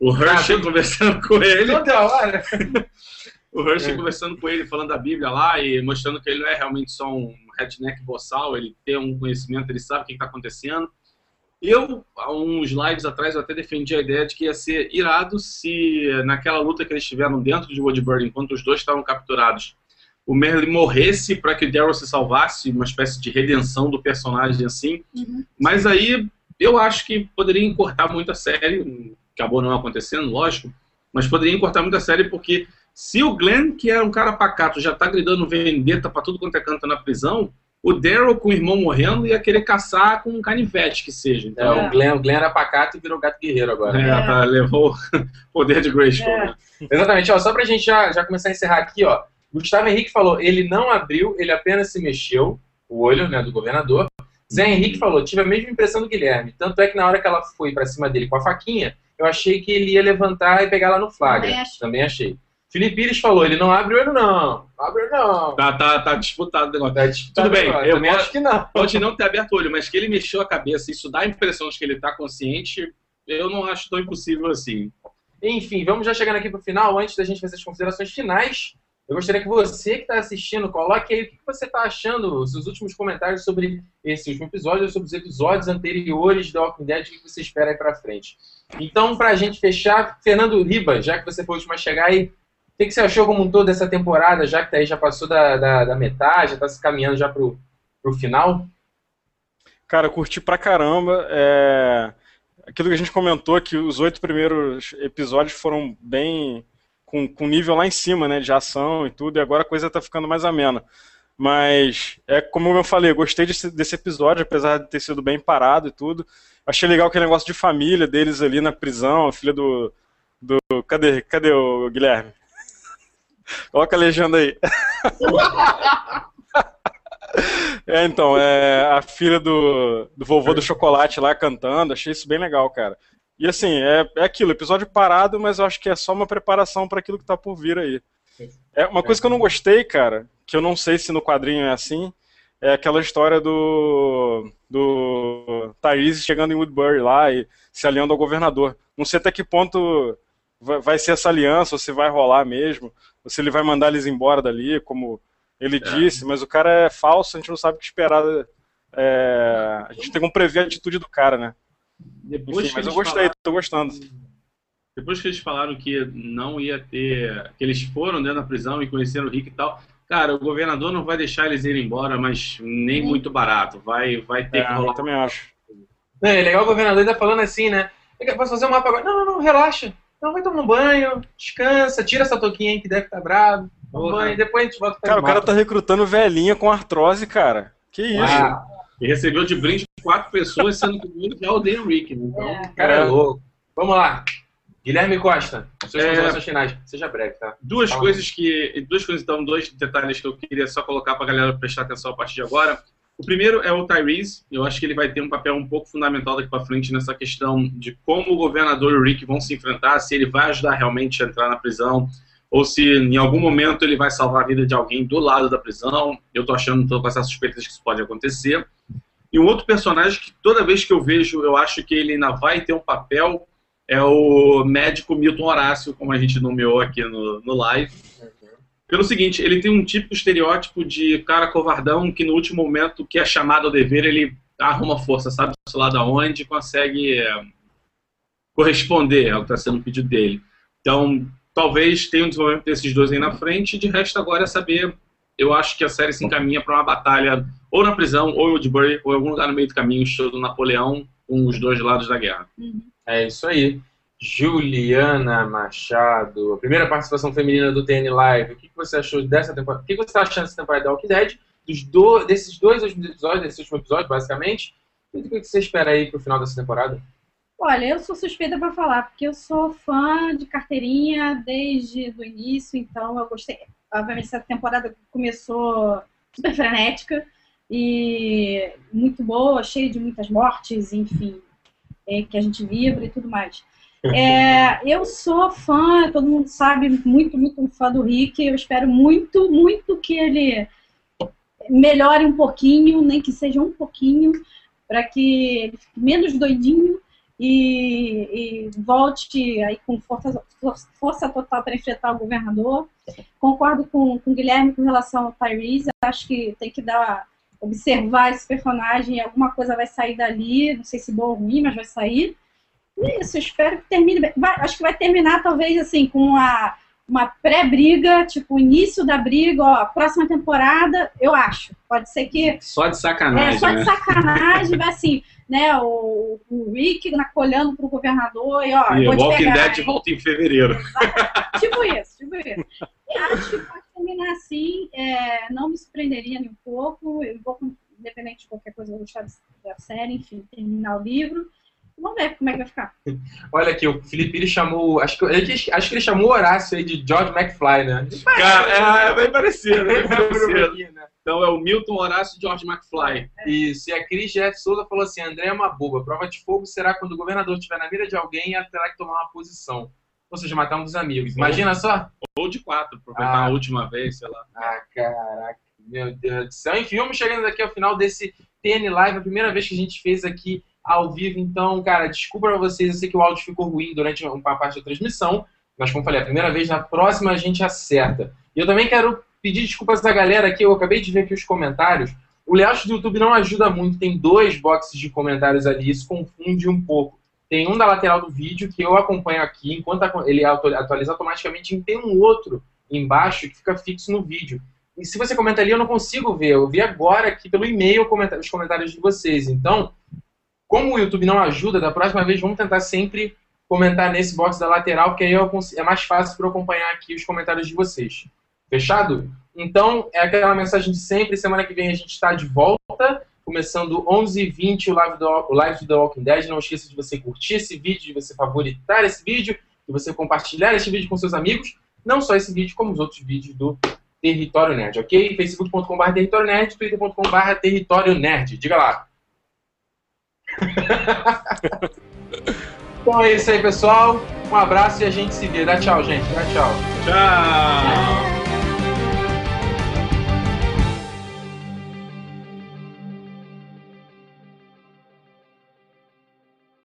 o Hershey
Ah,
conversando com ele.
Toda hora.
O Hershey
É.
conversando com ele, falando da Bíblia lá e mostrando que ele não é realmente só um redneck boçal, ele tem um conhecimento, ele sabe o que está acontecendo. Eu, há uns lives atrás, eu até defendi a ideia de que ia ser irado se naquela luta que eles tiveram dentro de Woodburn, enquanto os dois estavam capturados, o Merlin morresse para que o Daryl se salvasse, uma espécie de redenção do personagem assim.
Uhum.
Mas aí eu acho que poderia encurtar muito a série, acabou não acontecendo, lógico, mas poderia encurtar muito a série porque se o Glenn, que era um cara pacato, já tá gritando vendetta pra tudo quanto é canto na prisão, o Daryl com o irmão morrendo ia querer caçar com um canivete que seja.
É,
Então,
o, Glenn, o Glenn era pacato e virou gato guerreiro agora.
é, tá, levou o poder de Grayskull.
É.
né?
Exatamente, ó, só pra gente já, já começar a encerrar aqui, ó. Gustavo Henrique falou, ele não abriu, ele apenas se mexeu, o olho, né, do governador. Zé Henrique falou, tive a mesma impressão do Guilherme. Tanto é que na hora que ela foi pra cima dele com a faquinha, eu achei que ele ia levantar e pegar lá no flagra.
Também achei.
Também achei. Felipe Pires falou, ele não abre o olho não. Abre o olho não.
Tá, tá, tá disputado o negócio.
Tá disputado
Tudo bem, eu posso-
acho que não.
Pode não ter aberto o olho, mas que ele mexeu a cabeça, isso dá a impressão de que ele tá consciente, eu não acho tão impossível assim.
Enfim, vamos já chegando aqui pro final. Antes da gente fazer as considerações finais, eu gostaria que você que está assistindo, coloque aí o que você está achando, os seus últimos comentários sobre esse último episódio, ou sobre os episódios anteriores do Walking Dead, o que você espera aí pra frente. Então, pra gente fechar, Fernando Riba, já que você foi o último a chegar aí, o que você achou como um todo dessa temporada, já que tá aí já passou da, da, da metade, já está se caminhando já pro, pro final?
Cara, curti pra caramba. É... Aquilo que a gente comentou, que os oito primeiros episódios foram bem. Com, com nível lá em cima, né? De ação e tudo, e agora a coisa tá ficando mais amena. Mas, é como eu falei, gostei desse, desse episódio, apesar de ter sido bem parado e tudo. Achei legal aquele negócio de família deles ali na prisão, a filha do. do cadê, cadê o Guilherme? Coloca a legenda aí. É, então, é a filha do, do vovô do chocolate lá cantando, achei isso bem legal, cara. E assim, é, é aquilo, episódio parado, mas eu acho que é só uma preparação para aquilo que tá por vir aí. É uma coisa que eu não gostei, cara, que eu não sei se no quadrinho é assim, é aquela história do do Tyrese chegando em Woodbury lá e se aliando ao governador. Não sei até que ponto vai, ser essa aliança, ou se vai rolar mesmo, ou se ele vai mandar eles embora dali, como ele disse, mas o cara é falso, a gente não sabe o que esperar. é, a gente tem como prever a atitude do cara, né?
Depois
Enfim,
que
mas eu
eles
gostei,
falaram-
tô gostando.
Depois que eles falaram que não ia ter. que eles foram dentro da prisão e conheceram o Rick e tal. Cara, o governador não vai deixar eles irem embora, mas nem muito barato. Vai, vai ter
É,
que
eu
rolar.
também acho.
É legal o governador ainda falando assim, né? Eu Posso fazer um mapa agora? Não, não, não, relaxa. Não, vai tomar um banho, descansa, tira essa touquinha aí que deve estar bravo. Toma um banho, depois a gente volta pra
Cara, o cara tá recrutando velhinha com artrose, cara. Que isso?
Ah,
E recebeu de brinde quatro pessoas, sendo que o mundo já odeia o Rick. né? Então,
É.
o cara é louco. Vamos lá. Guilherme Costa, suas
É.
finais. Seja breve, tá?
Duas
Fala.
coisas que. Duas coisas, então, dois detalhes que eu queria só colocar pra galera prestar atenção a partir de agora. O primeiro é o Tyrese. Eu acho que ele vai ter um papel um pouco fundamental daqui pra frente nessa questão de como o governador e o Rick vão se enfrentar, se ele vai ajudar realmente a entrar na prisão, ou se em algum momento ele vai salvar a vida de alguém do lado da prisão. Eu tô achando, tô com essas suspeitas que isso pode acontecer. E um outro personagem que toda vez que eu vejo, eu acho que ele ainda vai ter um papel, é o médico Milton Horácio, como a gente nomeou aqui no, no live. Pelo seguinte, ele tem um típico estereótipo de cara covardão que no último momento que é chamado ao dever, ele arruma força, sabe lá da onde, consegue é, corresponder ao que está sendo pedido dele. Então, talvez tenha um desenvolvimento desses dois aí na frente, de resto agora é saber. Eu acho que a série se encaminha para uma batalha ou na prisão, ou em Woodbury, ou em algum lugar no meio do caminho, estilo do Napoleão, com os dois lados da guerra.
Uhum.
É isso aí. Juliana Machado, a primeira participação feminina do TN Live. O que você achou dessa temporada? O que você está achando dessa temporada da Walking Dead? Dos do, desses dois últimos episódios, desse último episódio, basicamente. E o que você espera aí pro final dessa temporada?
Olha, eu sou suspeita para falar, porque eu sou fã de carteirinha desde o início, então eu gostei. Obviamente, essa temporada começou super frenética e muito boa, cheia de muitas mortes, enfim, é, que a gente vibra e tudo mais. É, eu sou fã, todo mundo sabe, muito, muito fã do Rick. Eu espero muito, muito que ele melhore um pouquinho, nem que seja um pouquinho, para que ele fique menos doidinho e, e volte aí com força, força total para enfrentar o governador. Concordo com, com o Guilherme com relação ao Tyrese. Acho que tem que dar observar esse personagem, alguma coisa vai sair dali, não sei se boa ou ruim, mas vai sair. Isso, espero que termine bem. Vai, acho que vai terminar, talvez, assim, com uma, uma pré-briga, tipo, início da briga, ó, próxima temporada, eu acho. Pode ser que.
Só de sacanagem.
É, só
né?
de sacanagem, vai assim, né? O, o Rick olhando pro governador e, ó,
E
vou
Walking
pegar,
Dead volta em fevereiro.
tipo isso, tipo isso. E acho que pode terminar assim, é, não me surpreenderia nem um pouco, eu vou, independente de qualquer coisa, eu vou gostar da série, enfim, terminar o livro. Vamos ver como é que vai ficar.
Olha aqui, o Felipe ele chamou. Acho que, ele, acho que ele chamou o Horácio aí de George McFly, né?
Cara, é bem parecido, bem parecido.
Né?
Então é o Milton Horácio George McFly.
Isso, e a Cris Jeff Souza falou assim: André é uma boba. Prova de fogo será quando o governador estiver na mira de alguém e ela terá que tomar uma posição. Ou seja, matar um dos amigos. Imagina só.
Ou de quatro, aproveitar
Ah.
a última vez, sei lá.
Ah, caraca, meu Deus do céu. Enfim, vamos chegando aqui ao final desse TN Live, a primeira vez que a gente fez aqui ao vivo. Então, cara, desculpa pra vocês, eu sei que o áudio ficou ruim durante uma parte da transmissão, mas como falei, a primeira vez, na próxima a gente acerta. E eu também quero pedir desculpas da galera aqui, eu acabei de ver aqui os comentários. O layout do YouTube não ajuda muito, tem dois boxes de comentários ali, isso confunde um pouco. Tem um da lateral do vídeo que eu acompanho aqui, enquanto ele atu- atualiza automaticamente, e tem um outro embaixo que fica fixo no vídeo. E se você comenta ali, eu não consigo ver. Eu vi agora aqui pelo e-mail os comentários de vocês. Então, como o YouTube não ajuda, da próxima vez vamos tentar sempre comentar nesse box da lateral, porque aí eu é mais fácil para eu acompanhar aqui os comentários de vocês. Fechado? Então, é aquela mensagem de sempre. Semana que vem a gente está de volta, começando 11h20 o live, do, o live do The Walking Dead. Não esqueça de você curtir esse vídeo, de você favoritar esse vídeo, de você compartilhar esse vídeo com seus amigos. Não só esse vídeo, como os outros vídeos do Território Nerd, ok? facebook.com.br Território Nerd, twitter.com.br Território Nerd. Diga lá. então é isso aí, pessoal. Um abraço e a gente se vê. Dá tchau, gente. Dá tchau.
Tchau.